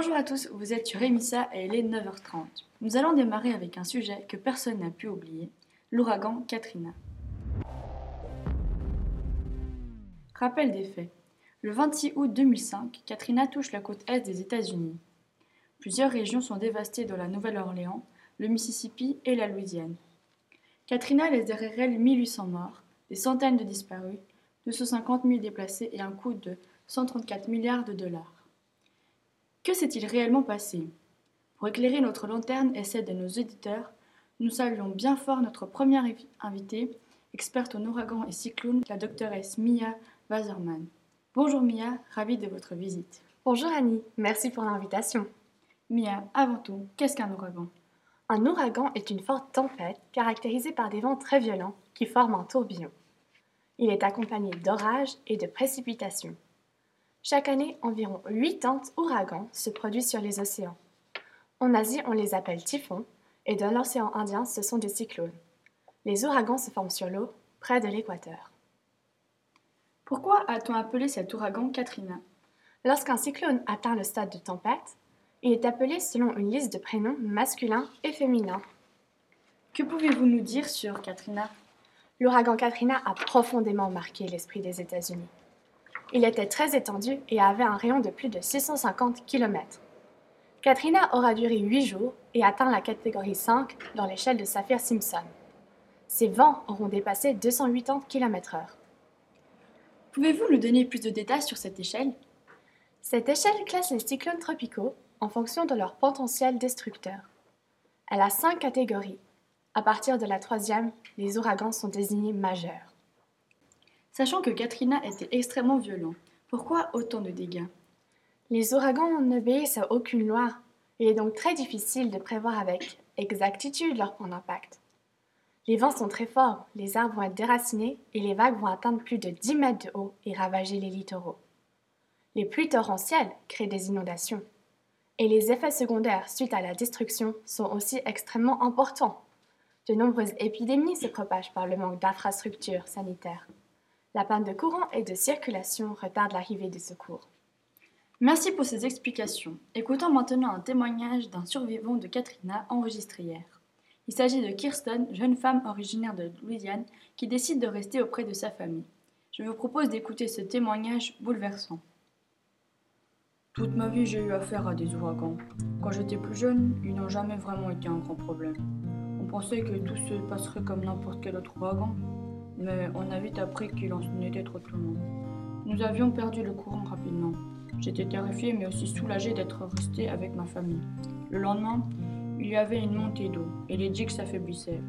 Bonjour à tous, vous êtes sur Emissa et il est 9h30. Nous allons démarrer avec un sujet que personne n'a pu oublier, l'ouragan Katrina. Rappel des faits. Le 26 août 2005, Katrina touche la côte est des États-Unis. Plusieurs régions sont dévastées dans la Nouvelle-Orléans, le Mississippi et la Louisiane. Katrina laisse derrière elle 1800 morts, des centaines de disparus, 250 000 déplacés et un coût de 134 milliards de dollars. Que s'est-il réellement passé? Pour éclairer notre lanterne et celle de nos éditeurs, nous saluons bien fort notre première invitée, experte en ouragan et cyclone, la doctoresse Mia Wasserman. Bonjour Mia, ravie de votre visite. Bonjour Annie, merci pour l'invitation. Mia, avant tout, qu'est-ce qu'un ouragan? Un ouragan est une forte tempête caractérisée par des vents très violents qui forment un tourbillon. Il est accompagné d'orages et de précipitations. Chaque année, environ 80 ouragans se produisent sur les océans. En Asie, on les appelle typhons, et dans l'océan Indien, ce sont des cyclones. Les ouragans se forment sur l'eau, près de l'équateur. Pourquoi a-t-on appelé cet ouragan Katrina? Lorsqu'un cyclone atteint le stade de tempête, il est appelé selon une liste de prénoms masculins et féminins. Que pouvez-vous nous dire sur Katrina? L'ouragan Katrina a profondément marqué l'esprit des États-Unis. Il était très étendu et avait un rayon de plus de 650 km. Katrina aura duré 8 jours et atteint la catégorie 5 dans l'échelle de Saphir-Simpson. Ses vents auront dépassé 280 km/h. Pouvez-vous nous donner plus de détails sur cette échelle? Cette échelle classe les cyclones tropicaux en fonction de leur potentiel destructeur. Elle a cinq catégories. À partir de la troisième, les ouragans sont désignés majeurs. Sachant que Katrina était extrêmement violent, pourquoi autant de dégâts? Les ouragans n'obéissent à aucune loi. Il est donc très difficile de prévoir avec exactitude leur point d'impact. Les vents sont très forts, les arbres vont être déracinés et les vagues vont atteindre plus de 10 mètres de haut et ravager les littoraux. Les pluies torrentielles créent des inondations. Et les effets secondaires suite à la destruction sont aussi extrêmement importants. De nombreuses épidémies se propagent par le manque d'infrastructures sanitaires. La panne de courant et de circulation retarde l'arrivée des secours. Merci pour ces explications. Écoutons maintenant un témoignage d'un survivant de Katrina enregistré hier. Il s'agit de Kirsten, jeune femme originaire de Louisiane, qui décide de rester auprès de sa famille. Je vous propose d'écouter ce témoignage bouleversant. Toute ma vie, j'ai eu affaire à des ouragans. Quand j'étais plus jeune, ils n'ont jamais vraiment été un grand problème. On pensait que tout se passerait comme n'importe quel autre ouragan, mais on a vite appris qu'il en était trop tout le monde. Nous avions perdu le courant rapidement. J'étais terrifiée mais aussi soulagée d'être restée avec ma famille. Le lendemain, il y avait une montée d'eau et les digues s'affaiblissaient.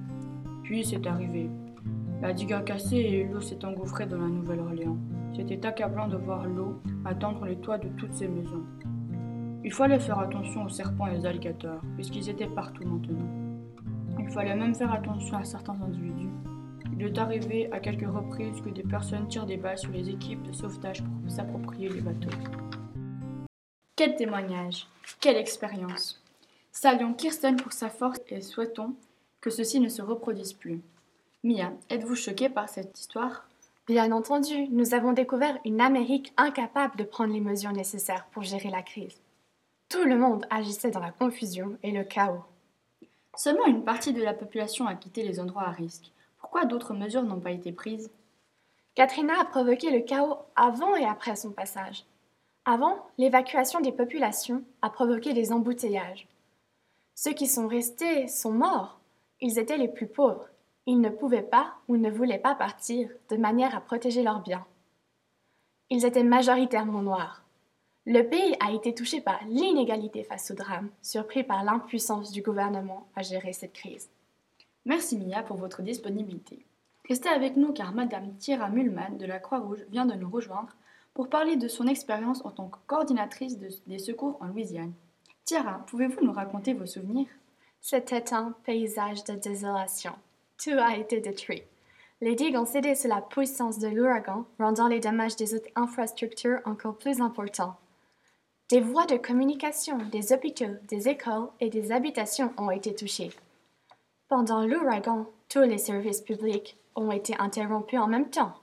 Puis c'est arrivé. La digue a cassé et l'eau s'est engouffrée dans la Nouvelle-Orléans. C'était accablant de voir l'eau attendre les toits de toutes ces maisons. Il fallait faire attention aux serpents et aux alligators, puisqu'ils étaient partout maintenant. Il fallait même faire attention à certains individus il est arrivé à quelques reprises que des personnes tirent des balles sur les équipes de sauvetage pour s'approprier les bateaux. Quel témoignage Quelle expérience Saluons Kirsten pour sa force et souhaitons que ceci ne se reproduise plus. Mia, êtes-vous choquée par cette histoire? Bien entendu, nous avons découvert une Amérique incapable de prendre les mesures nécessaires pour gérer la crise. Tout le monde agissait dans la confusion et le chaos. Seulement une partie de la population a quitté les endroits à risque. Pourquoi d'autres mesures n'ont pas été prises? Katrina a provoqué le chaos avant et après son passage. Avant, l'évacuation des populations a provoqué des embouteillages. Ceux qui sont restés sont morts. Ils étaient les plus pauvres. Ils ne pouvaient pas ou ne voulaient pas partir de manière à protéger leurs biens. Ils étaient majoritairement noirs. Le pays a été touché par l'inégalité face au drame, surpris par l'impuissance du gouvernement à gérer cette crise. Merci Mia pour votre disponibilité. Restez avec nous car Madame Thierry Mulman de la Croix-Rouge vient de nous rejoindre pour parler de son expérience en tant que coordinatrice des secours en Louisiane. Thierry, pouvez-vous nous raconter vos souvenirs? C'était un paysage de désolation. Tout a été détruit. Les digues ont cédé sous la puissance de l'ouragan, rendant les dommages des autres infrastructures encore plus importants. Des voies de communication, des hôpitaux, des écoles et des habitations ont été touchées. Pendant l'ouragan, tous les services publics ont été interrompus en même temps.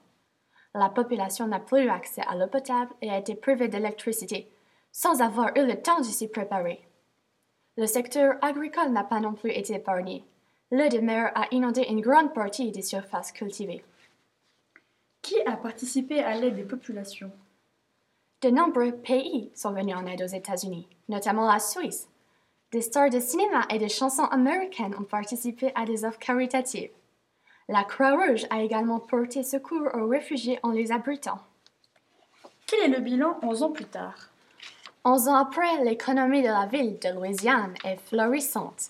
La population n'a plus accès à l'eau potable et a été privée d'électricité, sans avoir eu le temps de s'y préparer. Le secteur agricole n'a pas non plus été épargné. L'eau de mer a inondé une grande partie des surfaces cultivées. Qui a participé à l'aide des populations? De nombreux pays sont venus en aide aux États-Unis, notamment la Suisse. Des stars de cinéma et de chansons américaines ont participé à des offres caritatives. La Croix-Rouge a également porté secours aux réfugiés en les abritant. Quel est le bilan 11 ans plus tard? Onze ans après, l'économie de la ville de Louisiane est florissante.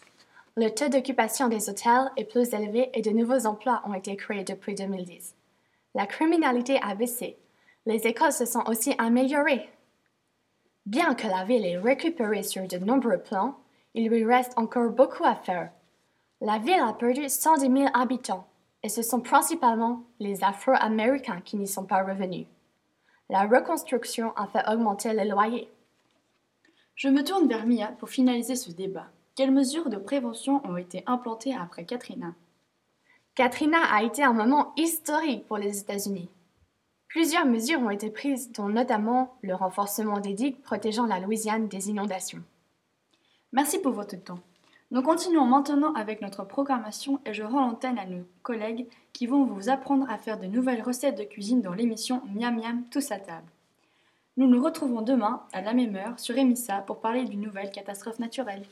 Le taux d'occupation des hôtels est plus élevé et de nouveaux emplois ont été créés depuis 2010. La criminalité a baissé. Les écoles se sont aussi améliorées. Bien que la ville ait récupéré sur de nombreux plans, il lui reste encore beaucoup à faire. La ville a perdu 110 000 habitants et ce sont principalement les Afro-Américains qui n'y sont pas revenus. La reconstruction a fait augmenter les loyers. Je me tourne vers Mia pour finaliser ce débat. Quelles mesures de prévention ont été implantées après Katrina? Katrina a été un moment historique pour les États-Unis. Plusieurs mesures ont été prises, dont notamment le renforcement des digues protégeant la Louisiane des inondations. Merci pour votre temps. Nous continuons maintenant avec notre programmation et je rends l'antenne à nos collègues qui vont vous apprendre à faire de nouvelles recettes de cuisine dans l'émission Miam Miam tous à table. Nous nous retrouvons demain à la même heure sur Emissa pour parler d'une nouvelle catastrophe naturelle.